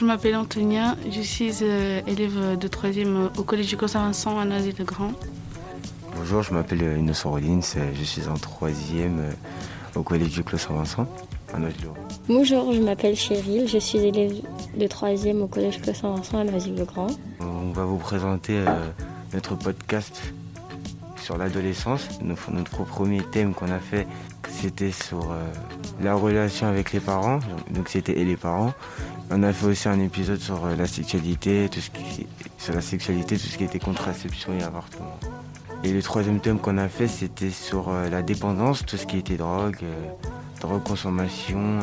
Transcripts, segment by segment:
Je m'appelle Antonia, je suis euh, élève de 3e au Collège du Saint-Vincent à Noisy-le-Grand. Bonjour, je m'appelle euh, Innocent Rollins, euh, je suis en troisième euh, au collège du Clos Saint-Vincent à Noisy-le-Grand. Bonjour, je m'appelle Cheryl, je suis élève de 3e au collège Saint-Vincent à Noisy-le-Grand. On va vous présenter euh, notre podcast sur l'adolescence. Notre, notre premier thème qu'on a fait, c'était sur euh, la relation avec les parents, donc c'était et les parents. On a fait aussi un épisode sur euh, la sexualité, tout ce qui, sur la sexualité, tout ce qui était contraception et avortement. Et le troisième thème qu'on a fait, c'était sur euh, la dépendance, tout ce qui était drogue, euh, drogue consommation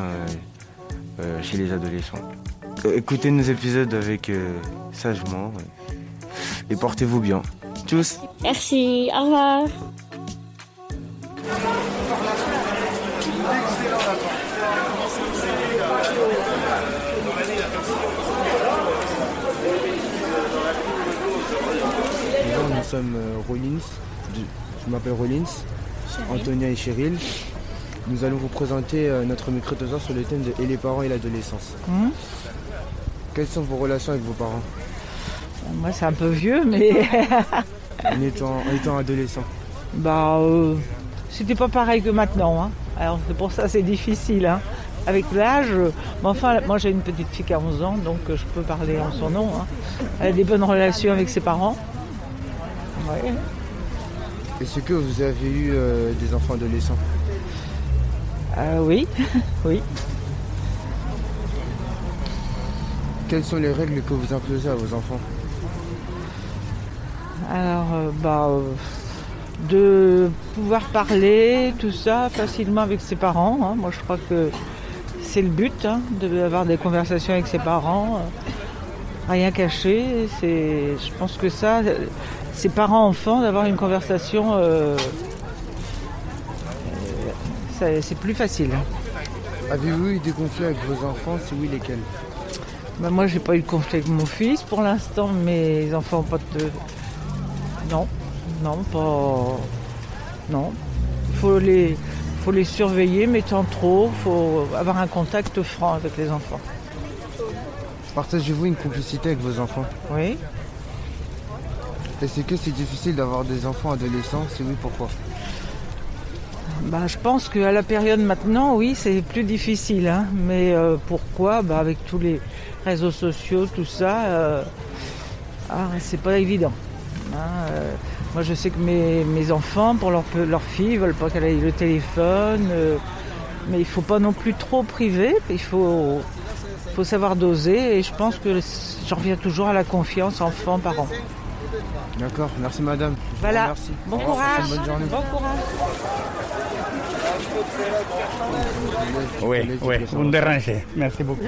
euh, chez les adolescents. Écoutez nos épisodes avec sagement et portez-vous bien. Tchuss Merci, au revoir. Sommes euh, Rollins. Je, m'appelle Rollins, Antonia et Cheryl. Nous allons vous présenter euh, notre microtrottoir sur le thème de et les parents et l'adolescence. Hum Quelles sont vos relations avec vos parents? Moi, c'est un peu vieux, mais en étant, en étant adolescent bah, euh, c'était pas pareil que maintenant. hein. Alors, c'est pour ça c'est difficile. hein. Avec l'âge, mais enfin, moi j'ai une petite fille qui a 11 ans, donc je peux parler en son nom. hein. Elle a des bonnes relations avec ses parents. Ouais. Est-ce que vous avez eu euh, des enfants adolescents Euh, oui, oui. Quelles sont les règles que vous imposez à vos enfants Alors, euh, bah, euh, de pouvoir parler, tout ça, facilement avec ses parents. hein. Moi, je crois que c'est le but, hein, d'avoir des conversations avec ses parents. rien caché. C'est, je pense que ça, c'est parents-enfants, d'avoir une conversation, euh, euh, c'est plus facile. Avez-vous eu des conflits avec vos enfants? Si oui, lesquels? Ben, moi, j'ai pas eu de conflit avec mon fils pour l'instant. Mes enfants, pas de. Non, non, pas. Non. Il faut les, faut les surveiller, mais tant trop. Il faut avoir un contact franc avec les enfants. Partagez-vous une complicité avec vos enfants? Oui. Est-ce que c'est difficile d'avoir des enfants adolescents Si oui, pourquoi Bah, je pense qu'à la période maintenant, oui, c'est plus difficile. hein. Mais euh, pourquoi? Bah, Avec tous les réseaux sociaux, tout ça, euh, ah, c'est pas évident. hein. Euh, moi, je sais que mes, mes enfants, pour leur, leur fille, ils veulent pas qu'elle ait le téléphone. mais il faut pas non plus trop priver. Il faut, faut savoir doser. Et je pense que j'en reviens toujours à la confiance enfant-parent. D'accord, merci madame. Voilà. remercie. Bon courage. Bonne journée. Bon courage. Oui, oui, vous me dérangez. Merci beaucoup.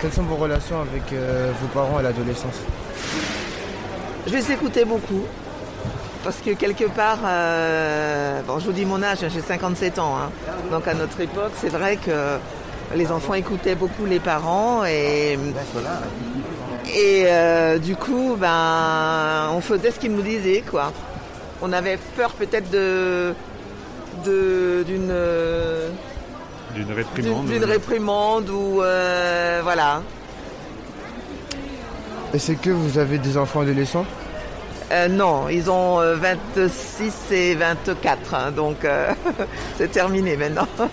Quelles sont vos relations avec euh, vos parents à l'adolescence? Je les écoutais beaucoup. Parce que quelque part, euh, bon, je vous dis mon âge, j'ai 57 ans. hein. Donc à notre époque, c'est vrai que les enfants écoutaient beaucoup les parents et, et euh, du coup, ben, on faisait ce qu'ils nous disaient, quoi. On avait peur peut-être de de- d'une D'une réprimande. d'une réprimande ou euh, voilà. Est-ce que vous avez des enfants adolescents? Euh, non, ils ont euh, 26 et 24, hein, donc euh, c'est terminé maintenant.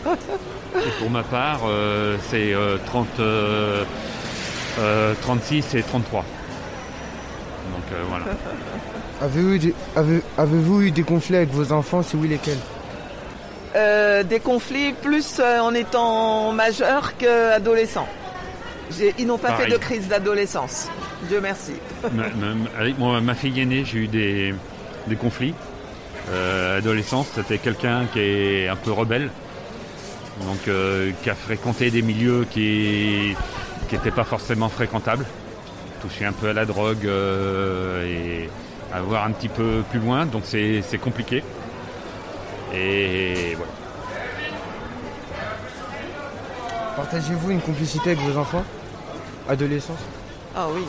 Et pour ma part, euh, c'est euh, 30, euh, euh, 36 et 33. Donc euh, voilà. Avez-vous eu, des- avez- avez-vous eu des conflits avec vos enfants Si oui, lesquels? Euh, des conflits plus euh, en étant majeur qu'adolescent. Ils n'ont pas Pareil. fait de crise d'adolescence. Dieu merci. Ma, ma- avec moi, ma fille aînée, j'ai eu des, des conflits. Euh, adolescence, c'était quelqu'un qui est un peu rebelle, donc euh, qui a fréquenté des milieux qui n'étaient pas forcément fréquentables, touché un peu à la drogue euh, et à voir un petit peu plus loin, donc c'est c'est compliqué. Et voilà. Partagez-vous une complicité avec vos enfants? Adolescence? Ah oui.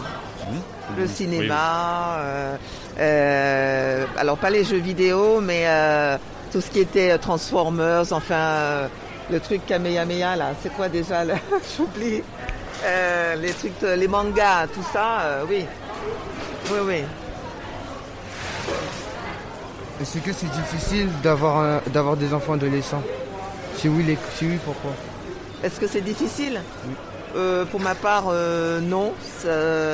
Le Oui, cinéma, euh, euh, alors pas les jeux vidéo, mais euh, tout ce qui était Transformers, enfin euh, le truc Kamehameha là, c'est quoi déjà là J'oublie. Euh, les trucs, de- les mangas, tout ça, euh, oui. Oui, oui. Est-ce que c'est difficile d'avoir un- d'avoir des enfants adolescents? Si oui, les, si oui, pourquoi? Est-ce que c'est difficile? Euh, Pour ma part, euh, non.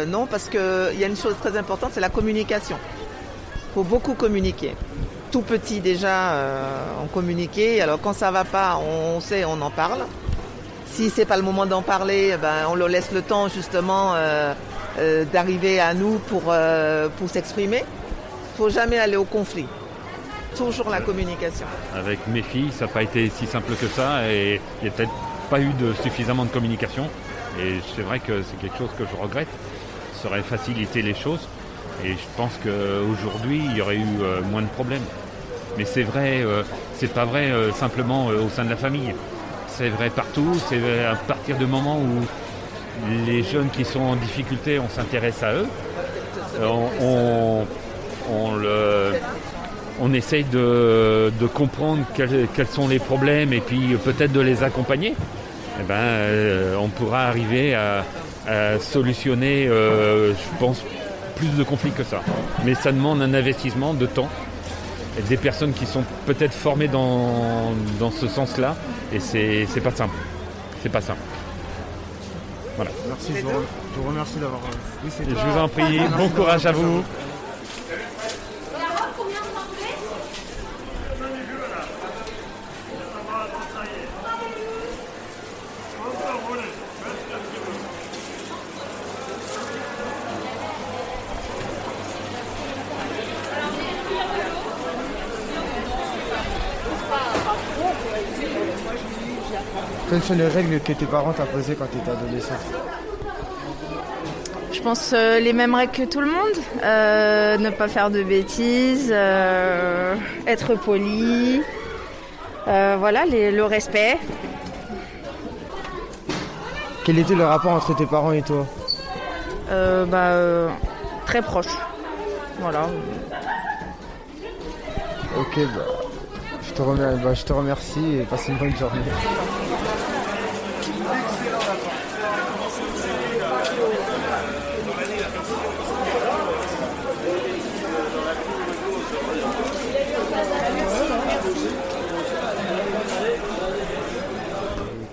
Non, parce qu'il y a une chose très importante, c'est la communication. Il faut beaucoup communiquer. Tout petit déjà, euh, on communiquait. Alors quand ça va pas, on sait, on en parle. Si c'est pas le moment d'en parler, eh ben, on leur laisse le temps justement d'arriver à nous pour, pour s'exprimer. Il faut jamais aller au conflit. Toujours la communication. Avec mes filles, ça n'a pas été si simple que ça et il n'y a peut-être pas eu de suffisamment de communication. Et c'est vrai que c'est quelque chose que je regrette. Ça aurait facilité les choses. Et je pense qu'aujourd'hui, il y aurait eu euh, moins de problèmes. Mais c'est vrai, euh, c'est pas vrai euh, simplement au sein de la famille. C'est vrai partout. C'est à partir du moment où les jeunes qui sont en difficulté, on s'intéresse à eux. On le, on essaye de, de comprendre quels, quels sont les problèmes et puis peut-être de les accompagner. Eh ben, euh, on pourra arriver à, à solutionner, euh, je pense, plus de conflits que ça. Mais ça demande un investissement de temps et des personnes qui sont peut-être formées dans, dans ce sens-là et c'est pas simple. C'est pas simple. Voilà. Merci, je vous, rem- je vous remercie d'avoir. euh, oui, Je vous en prie, bon courage à vous. Quelles sont les règles que tes parents t'ont posées quand tu étais adolescent Je pense euh, les mêmes règles que tout le monde. Euh, ne pas faire de bêtises, euh, être poli. Voilà, les- le respect. Quel était le rapport entre tes parents et toi Euh, bah, très proche. Voilà. Ok, bah, te remercie, bah, je te remercie et passe une bonne journée.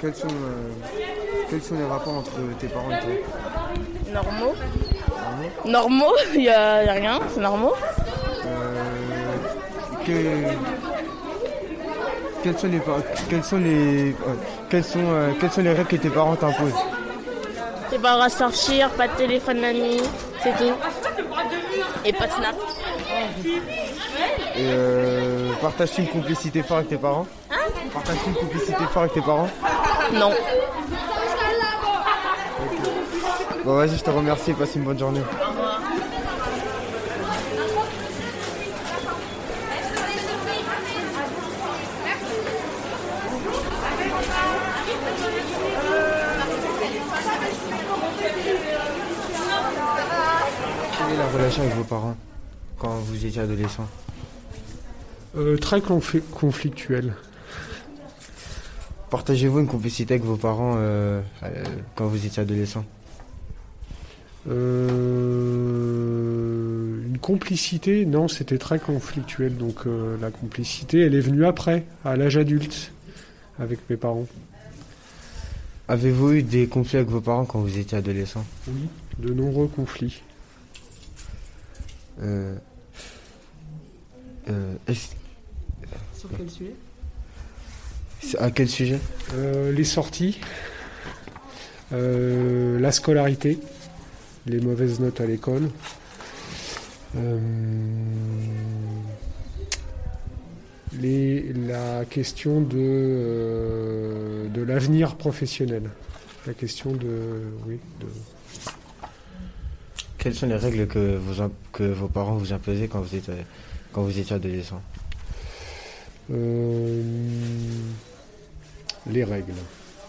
Quels sont, euh, quels sont les rapports entre tes parents et toi? Normaux. Normaux, il n'y a rien, c'est normaux. Euh, que- quels sont les quels sont les quels sont euh, quelles sont les règles que tes parents t'imposent? T'es pas droit sortir, pas de téléphone la nuit, c'est tout. Et pas de snap. Et euh, partages-tu une complicité forte avec tes parents? Partages-tu une complicité forte avec tes parents? Non. Bon vas-y, je te remercie et passe une bonne journée. La relation avec vos parents quand vous étiez adolescent Euh, très confli- conflictuel. Partagez-vous une complicité avec vos parents euh, euh, quand vous étiez adolescent une complicité, non, c'était très conflictuel. Donc la complicité, elle est venue après, à l'âge adulte, avec mes parents. Avez-vous eu des conflits avec vos parents quand vous étiez adolescent? Oui, de nombreux conflits. Euh, euh, Sur quel sujet? À quel sujet? Euh, les sorties, euh, la scolarité, les mauvaises notes à l'école, euh, les- la question de, euh, de l'avenir professionnel. La question de. Oui, de- Quelles sont les règles que, vous, im- que vos parents vous imposaient quand vous étiez, quand vous étiez adolescent? Euh, les règles.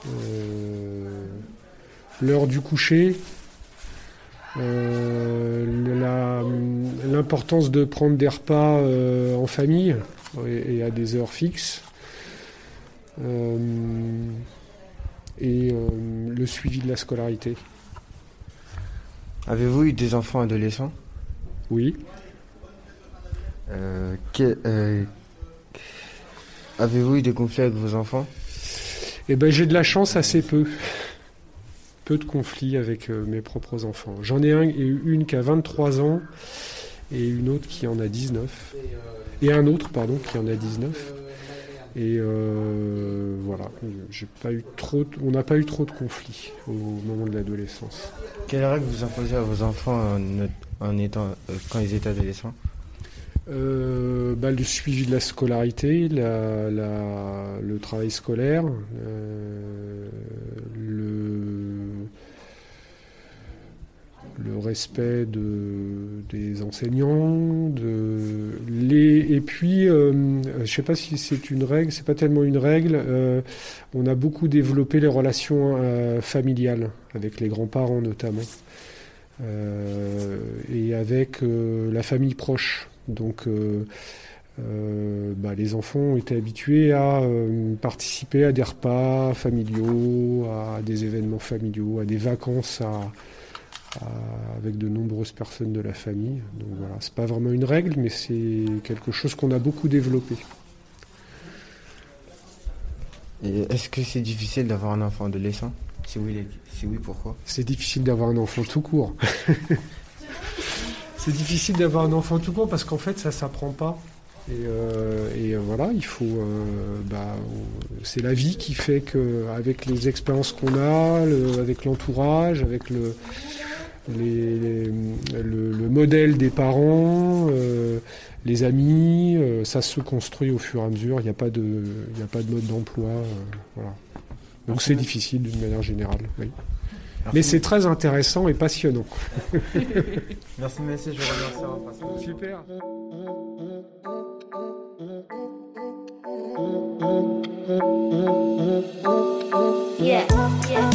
Euh, L'heure du coucher. euh, L'importance de prendre des repas en famille et, à des heures fixes. Et le suivi de la scolarité. Avez-vous eu des enfants adolescents? Oui. Euh, euh, Avez-vous eu des conflits avec vos enfants? Eh ben, j'ai de la chance assez peu. Peu de conflits avec euh, mes propres enfants. J'en ai un une qui a 23 ans et une autre qui en a 19. Et un autre, pardon, qui en a 19. Et euh, voilà, j'ai pas eu trop, de- on n'a pas eu trop de conflits au moment de l'adolescence. Quelles règles vous imposez à vos enfants en, en étant, euh, quand ils étaient adolescents? Euh, bah, le suivi de la scolarité, la- la- le travail scolaire, euh, respect de, des enseignants, de, les, et puis, euh, je ne sais pas si c'est une règle, c'est pas tellement une règle, euh, on a beaucoup développé les relations euh, familiales, avec les grands-parents notamment. Et avec la famille proche. Donc bah, les enfants ont été habitués à participer à des repas familiaux, à des événements familiaux, à des vacances à- avec de nombreuses personnes de la famille. Donc voilà, c'est pas vraiment une règle, mais c'est quelque chose qu'on a beaucoup développé. Est-ce que c'est difficile d'avoir un enfant adolescent? Si oui, les- si oui, pourquoi? C'est difficile d'avoir un enfant tout court. c'est difficile d'avoir un enfant tout court parce qu'en fait, ça s'apprend pas. Et, euh, et, euh, voilà, il faut. euh, bah, c'est la vie qui fait que, avec les expériences qu'on a, le- avec l'entourage, avec le, les- les- le, le modèle des parents, euh, les amis, euh, ça se construit au fur et à mesure. Il n'y a pas de, il n'y a pas de mode d'emploi. euh, voilà. Donc c'est difficile d'une manière générale. Oui. Mais c'est très intéressant et passionnant. Merci, merci, je vous remercie. Super. Yeah, yeah.